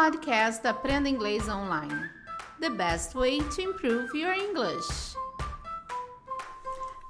podcast Aprenda Inglês Online. The best way to improve your English.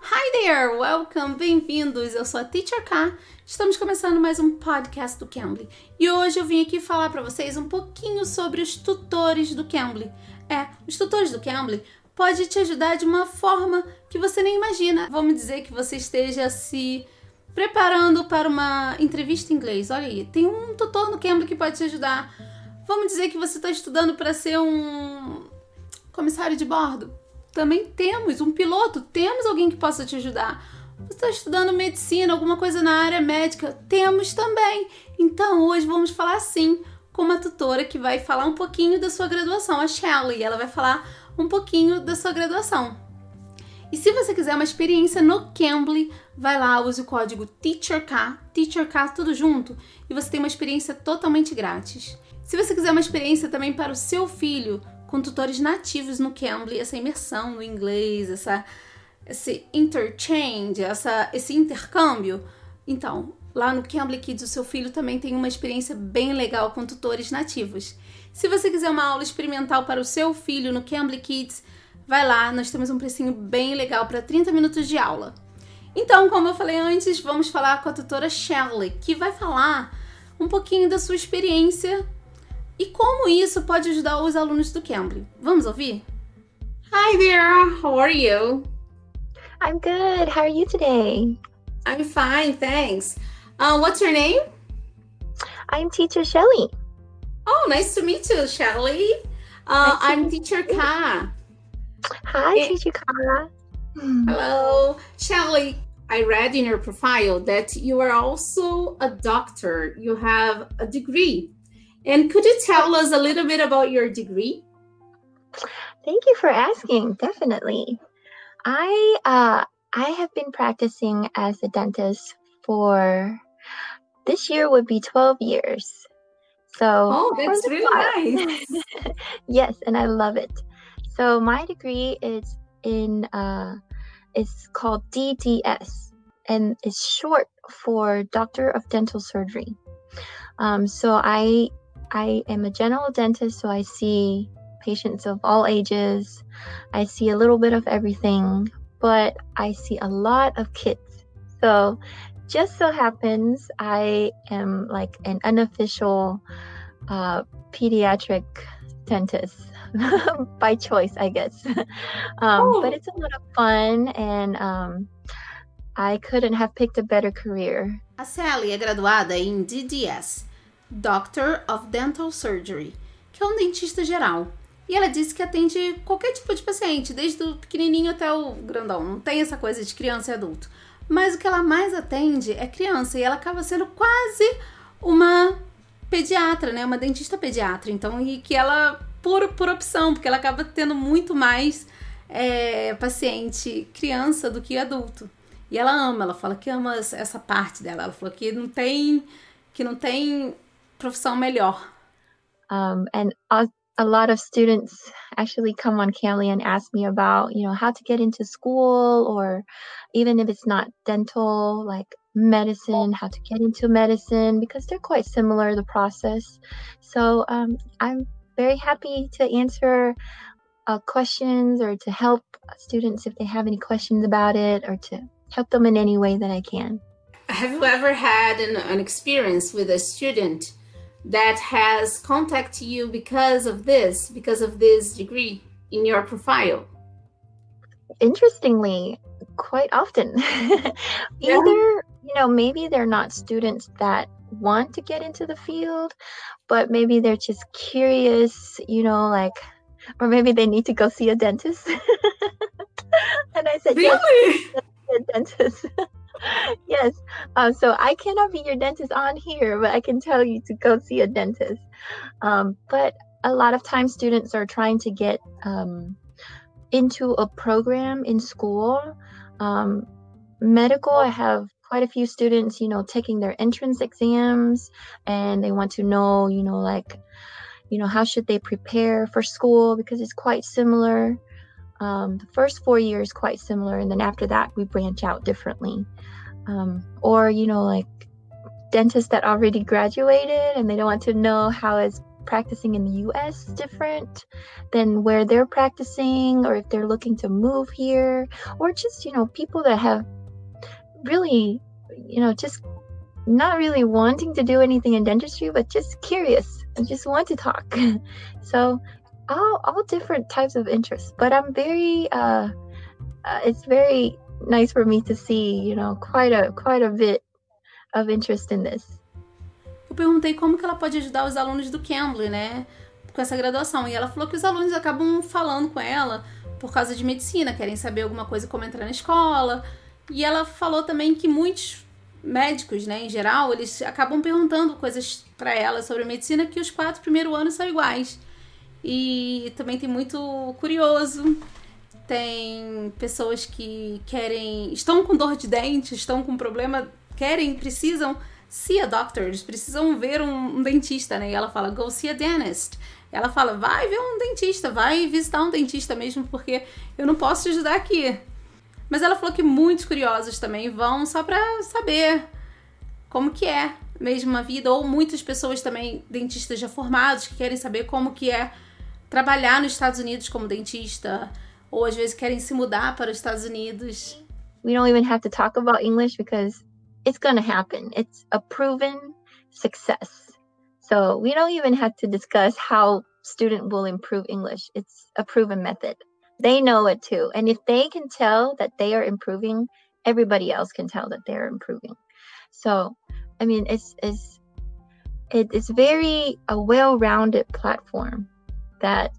Hi there, welcome, bem-vindos. Eu sou a Teacher K. Estamos começando mais um podcast do Cambly. E hoje eu vim aqui falar para vocês um pouquinho sobre os tutores do Cambly. É, os tutores do Cambly pode te ajudar de uma forma que você nem imagina. Vamos dizer que você esteja se preparando para uma entrevista em inglês. Olha aí, tem um tutor no Cambly que pode te ajudar. Vamos dizer que você está estudando para ser um comissário de bordo. Também temos um piloto, temos alguém que possa te ajudar. Você está estudando medicina, alguma coisa na área médica? Temos também. Então hoje vamos falar sim com uma tutora que vai falar um pouquinho da sua graduação, a Shelley. Ela vai falar um pouquinho da sua graduação. E se você quiser uma experiência no Cambly, vai lá, use o código TEACHERK, TEACHERK tudo junto, e você tem uma experiência totalmente grátis. Se você quiser uma experiência também para o seu filho, com tutores nativos no Cambly, essa imersão no inglês, essa, esse interchange, essa, esse intercâmbio, então, lá no Cambly Kids, o seu filho também tem uma experiência bem legal com tutores nativos. Se você quiser uma aula experimental para o seu filho no Cambly Kids, vai lá, nós temos um precinho bem legal para 30 minutos de aula. Então, como eu falei antes, vamos falar com a tutora Shelley, que vai falar um pouquinho da sua experiência e como isso pode ajudar os alunos do Cambly. Vamos ouvir? Hi there, how are you? I'm good. How are you today? I'm fine, thanks. Uh, what's your name? I'm teacher Shelly. Oh, nice to meet you, Shelley. Uh, nice I'm teacher Ka. Hi, hey. teacher Kara. Hello, Shelley. I read in your profile that you are also a doctor. You have a degree. And could you tell us a little bit about your degree? Thank you for asking. Definitely. I uh, I have been practicing as a dentist for this year would be 12 years. So Oh, that's really nice. yes, and I love it. So my degree is in uh, it's called DDS, and it's short for Doctor of Dental Surgery. Um, so I I am a general dentist, so I see patients of all ages. I see a little bit of everything, but I see a lot of kids. So just so happens I am like an unofficial uh, pediatric dentist. by choice, I guess. um, oh. But it's a lot of fun, and um, I couldn't have picked a better career. A Sally é graduada em DDS, Doctor of Dental Surgery, que é um dentista geral. E ela disse que atende qualquer tipo de paciente, desde o pequenininho até o grandão. Não tem essa coisa de criança e adulto. Mas o que ela mais atende é criança e ela acaba sendo quase uma pediatra, né? Uma dentista pediatra. Então, e que ela por, por opção, porque ela acaba tendo muito mais é, paciente criança do que adulto. E ela ama, ela fala que ama essa parte dela. Ela falou que não tem que não tem profissão melhor. Um, and a, a lot of students actually come on Camly and ask me about, you know, how to get into school or even if it's not dental, like medicine, how to get into medicine because they're quite similar the process. So um, I'm very happy to answer uh, questions or to help students if they have any questions about it or to help them in any way that I can. Have you ever had an, an experience with a student that has contacted you because of this, because of this degree in your profile? Interestingly, quite often. Either, you know, maybe they're not students that want to get into the field, but maybe they're just curious, you know, like, or maybe they need to go see a dentist. and I said, really? Yes, dentist. yes. Um, so I cannot be your dentist on here, but I can tell you to go see a dentist. Um, but a lot of times students are trying to get um, into a program in school. Um, medical, I have quite a few students, you know, taking their entrance exams and they want to know, you know, like, you know, how should they prepare for school because it's quite similar. Um, the first four years quite similar, and then after that we branch out differently. Um, or you know, like dentists that already graduated and they don't want to know how is practicing in the US different than where they're practicing, or if they're looking to move here, or just, you know, people that have really, you know, just not really wanting to do anything in dentistry, but just curious and just want to talk. so, all, all different types of interests. But I'm very, uh, uh, it's very nice for me to see, you know, quite a quite a bit of interest in this. Eu perguntei como que ela pode ajudar os alunos do Cambly, né, com essa graduação. E ela falou que os alunos acabam falando com ela por causa de medicina, querem saber alguma coisa como entrar na escola. E ela falou também que muitos médicos, né, em geral, eles acabam perguntando coisas para ela sobre medicina que os quatro primeiros anos são iguais. E também tem muito curioso, tem pessoas que querem, estão com dor de dente, estão com problema, querem, precisam see a doctor, eles precisam ver um, um dentista, né? E ela fala, go see a dentist. Ela fala, vai ver um dentista, vai visitar um dentista mesmo, porque eu não posso te ajudar aqui. Mas ela falou que muitos curiosos também vão só para saber como que é mesmo a vida, ou muitas pessoas também, dentistas já formados, que querem saber como que é trabalhar nos Estados Unidos como dentista, ou às vezes querem se mudar para os Estados Unidos. We don't even have to talk about English because it's going to happen. It's a proven success. So we don't even have to discuss how student will improve English. It's a proven method. They know it too. And if they can tell that they are improving, everybody else can tell that they're improving. So, I mean, it's it's it's very a well-rounded platform that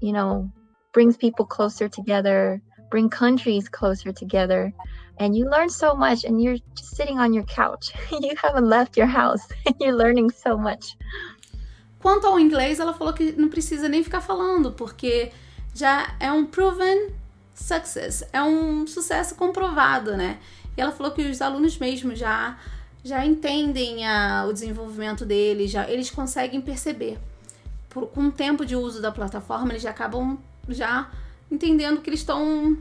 you know brings people closer together, bring countries closer together, and you learn so much. And you're just sitting on your couch. you haven't left your house, and you're learning so much. Quanto ao inglês, ela falou que não precisa nem ficar falando, porque já é um proven success, é um sucesso comprovado, né? E ela falou que os alunos mesmo já já entendem a, o desenvolvimento deles, já eles conseguem perceber. Por, com o tempo de uso da plataforma, eles já acabam já entendendo que eles estão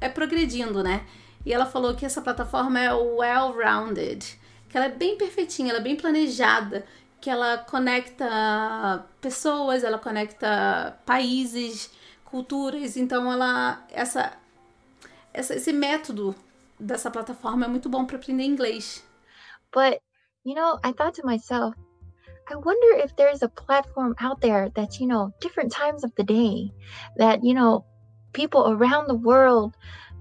é progredindo, né? E ela falou que essa plataforma é well-rounded, que ela é bem perfeitinha, ela é bem planejada, que ela conecta pessoas, ela conecta países, culturas, então ela essa, essa esse método dessa plataforma é muito bom para aprender inglês. But you know, I thought to myself, I wonder if there's a platform out there that, you know, different times of the day that, you know, people around the world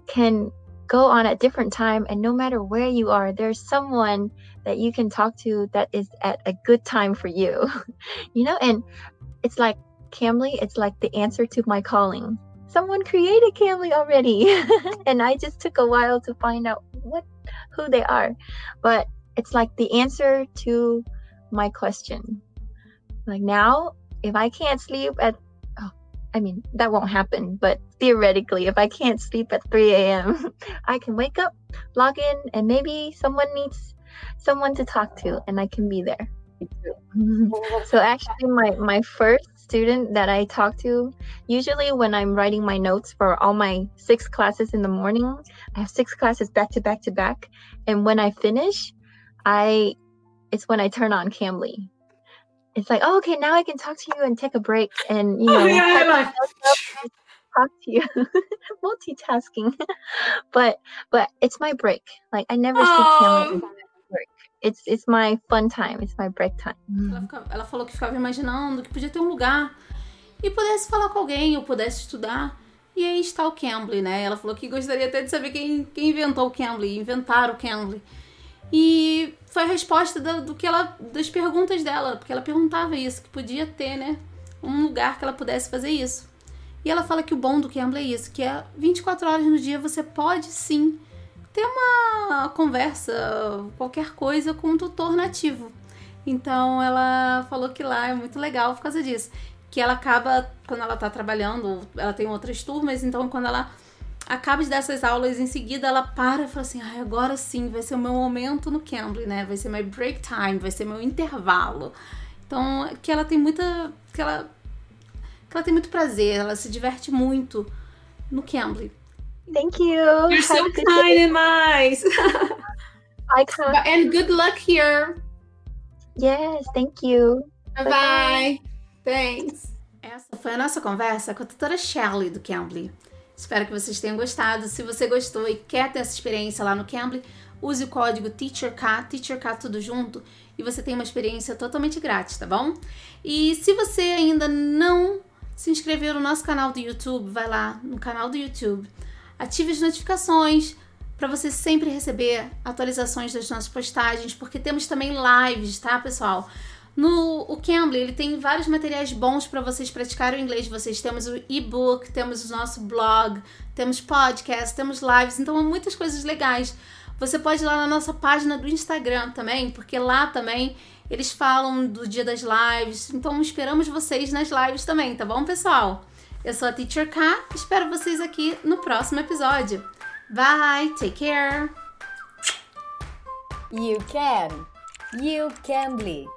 can go on at different time and no matter where you are, there's someone that you can talk to that is at a good time for you. you know, and it's like camly it's like the answer to my calling. Someone created camly already. and I just took a while to find out what who they are. But it's like the answer to my question. Like now, if I can't sleep at oh, I mean, that won't happen, but theoretically, if I can't sleep at 3 a.m., I can wake up, log in, and maybe someone needs someone to talk to, and I can be there. so actually my my first student that I talk to usually when I'm writing my notes for all my six classes in the morning I have six classes back to back to back and when I finish I it's when I turn on Cambly it's like oh okay now I can talk to you and take a break and you know oh, yeah, talk to you. Multitasking. But but it's my break. Like I never see Cambly It's, it's my fun time, it's my break time. Ela, fica, ela falou que ficava imaginando que podia ter um lugar e pudesse falar com alguém ou pudesse estudar. E aí está o Cambly, né? Ela falou que gostaria até de saber quem, quem inventou o Cambly, inventaram o Cambly. E foi a resposta do, do, que ela, das perguntas dela, porque ela perguntava isso, que podia ter, né? Um lugar que ela pudesse fazer isso. E ela fala que o bom do Cambly é isso, que é 24 horas no dia você pode sim ter uma conversa, qualquer coisa com um tutor nativo. Então ela falou que lá é muito legal por causa disso. Que ela acaba, quando ela tá trabalhando, ela tem outras turmas, então quando ela acaba de dessas aulas, em seguida ela para e fala assim: ah, agora sim, vai ser o meu momento no Cambly, né? Vai ser my break time, vai ser meu intervalo. Então, que ela tem muita. que ela, que ela tem muito prazer, ela se diverte muito no Cambly. Thank you. You're so kind and nice. I can And good luck here. Yes, thank you. Bye bye. Thanks. Essa foi a nossa conversa com a tutora Shelley do Cambly. Espero que vocês tenham gostado. Se você gostou e quer ter essa experiência lá no Cambly, use o código TEACHERK, TEACHERK tudo junto, e você tem uma experiência totalmente grátis, tá bom? E se você ainda não se inscreveu no nosso canal do YouTube, vai lá no canal do YouTube, ative as notificações para você sempre receber atualizações das nossas postagens, porque temos também lives, tá, pessoal? No o Cambly, ele tem vários materiais bons para vocês praticarem o inglês de vocês. Temos o e-book, temos o nosso blog, temos podcast, temos lives, então muitas coisas legais. Você pode ir lá na nossa página do Instagram também, porque lá também eles falam do dia das lives. Então esperamos vocês nas lives também, tá bom, pessoal? Eu sou a Teacher K, espero vocês aqui no próximo episódio. Bye, take care. You can. You can be.